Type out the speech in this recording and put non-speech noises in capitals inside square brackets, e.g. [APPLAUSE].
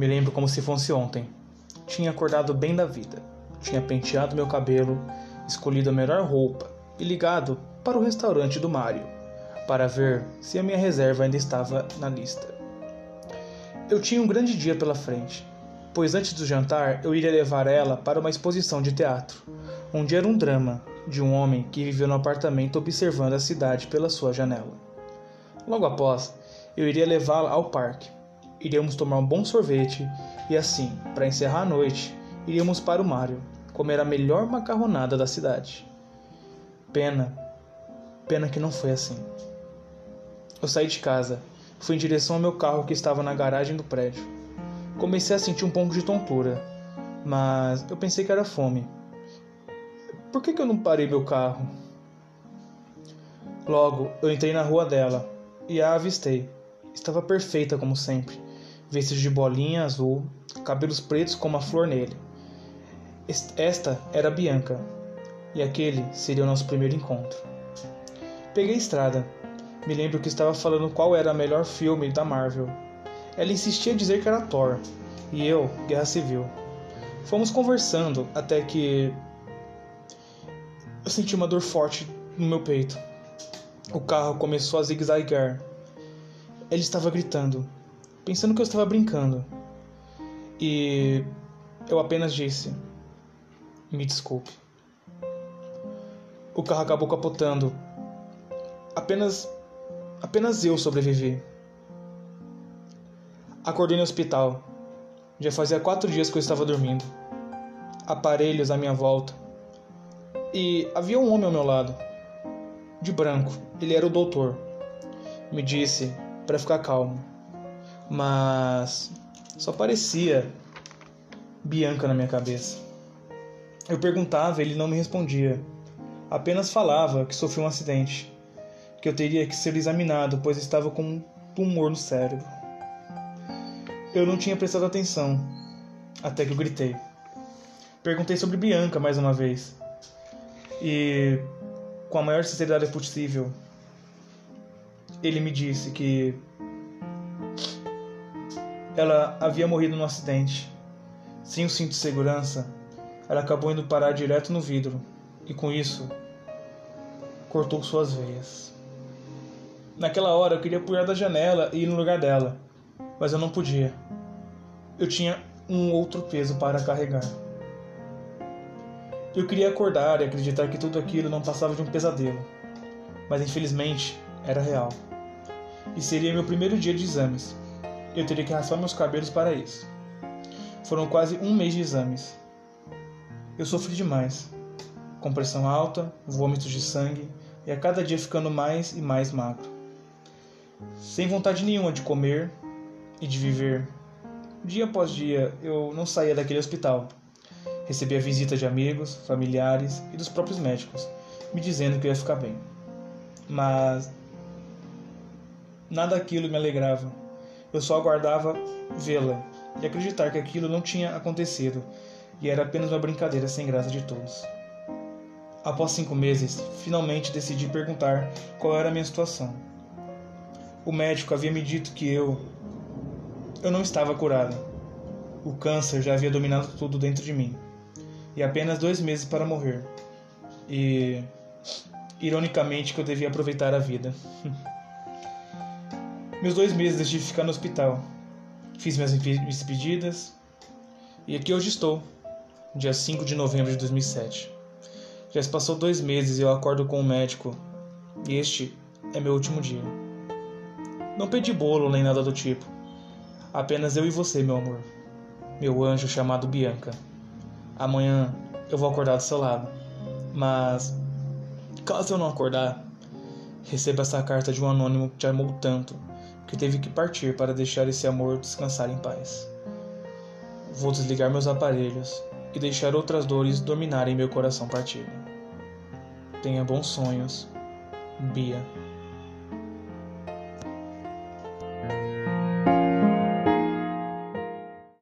Me lembro como se fosse ontem. Tinha acordado bem da vida. Tinha penteado meu cabelo, escolhido a melhor roupa e ligado para o restaurante do Mário para ver se a minha reserva ainda estava na lista. Eu tinha um grande dia pela frente, pois antes do jantar eu iria levar ela para uma exposição de teatro, onde era um drama de um homem que viveu no apartamento observando a cidade pela sua janela. Logo após, eu iria levá-la ao parque. Iríamos tomar um bom sorvete e assim, para encerrar a noite, iríamos para o Mário comer a melhor macarronada da cidade. Pena, pena que não foi assim. Eu saí de casa, fui em direção ao meu carro que estava na garagem do prédio. Comecei a sentir um pouco de tontura, mas eu pensei que era fome. Por que, que eu não parei meu carro? Logo, eu entrei na rua dela e a avistei. Estava perfeita como sempre, vestido de bolinha azul, cabelos pretos como a flor nele. Esta era Bianca, e aquele seria o nosso primeiro encontro. Peguei a estrada. Me lembro que estava falando qual era o melhor filme da Marvel. Ela insistia em dizer que era Thor, e eu, Guerra Civil. Fomos conversando até que eu senti uma dor forte no meu peito. O carro começou a zigue-zaguear. Ele estava gritando, pensando que eu estava brincando. E eu apenas disse: Me desculpe. O carro acabou capotando. Apenas apenas eu sobrevivi. Acordei no hospital. Já fazia quatro dias que eu estava dormindo. Aparelhos à minha volta. E havia um homem ao meu lado. De branco. Ele era o doutor. Me disse para ficar calmo. Mas só parecia Bianca na minha cabeça. Eu perguntava e ele não me respondia. Apenas falava que sofreu um acidente, que eu teria que ser examinado, pois estava com um tumor no cérebro. Eu não tinha prestado atenção, até que eu gritei. Perguntei sobre Bianca mais uma vez. E, com a maior sinceridade possível, ele me disse que ela havia morrido num acidente. Sem o cinto de segurança, ela acabou indo parar direto no vidro e, com isso, cortou suas veias. Naquela hora eu queria pular da janela e ir no lugar dela, mas eu não podia. Eu tinha um outro peso para carregar. Eu queria acordar e acreditar que tudo aquilo não passava de um pesadelo, mas infelizmente era real. E seria meu primeiro dia de exames. Eu teria que raspar meus cabelos para isso. Foram quase um mês de exames. Eu sofri demais. Com pressão alta, vômitos de sangue e a cada dia ficando mais e mais magro. Sem vontade nenhuma de comer e de viver. Dia após dia eu não saía daquele hospital Recebia visita de amigos, familiares e dos próprios médicos, me dizendo que ia ficar bem. Mas nada daquilo me alegrava. Eu só aguardava vê-la e acreditar que aquilo não tinha acontecido e era apenas uma brincadeira sem graça de todos. Após cinco meses, finalmente decidi perguntar qual era a minha situação. O médico havia me dito que eu. Eu não estava curada. O câncer já havia dominado tudo dentro de mim e apenas dois meses para morrer. E ironicamente que eu devia aproveitar a vida. [LAUGHS] Meus dois meses decidi ficar no hospital. Fiz minhas despedidas e aqui hoje estou, dia 5 de novembro de 2007. Já se passou dois meses e eu acordo com o médico e este é meu último dia. Não pedi bolo nem nada do tipo. Apenas eu e você, meu amor. Meu anjo chamado Bianca. Amanhã eu vou acordar do seu lado. Mas caso eu não acordar, receba essa carta de um anônimo que te amou tanto que teve que partir para deixar esse amor descansar em paz. Vou desligar meus aparelhos e deixar outras dores dominarem meu coração partido. Tenha bons sonhos, Bia.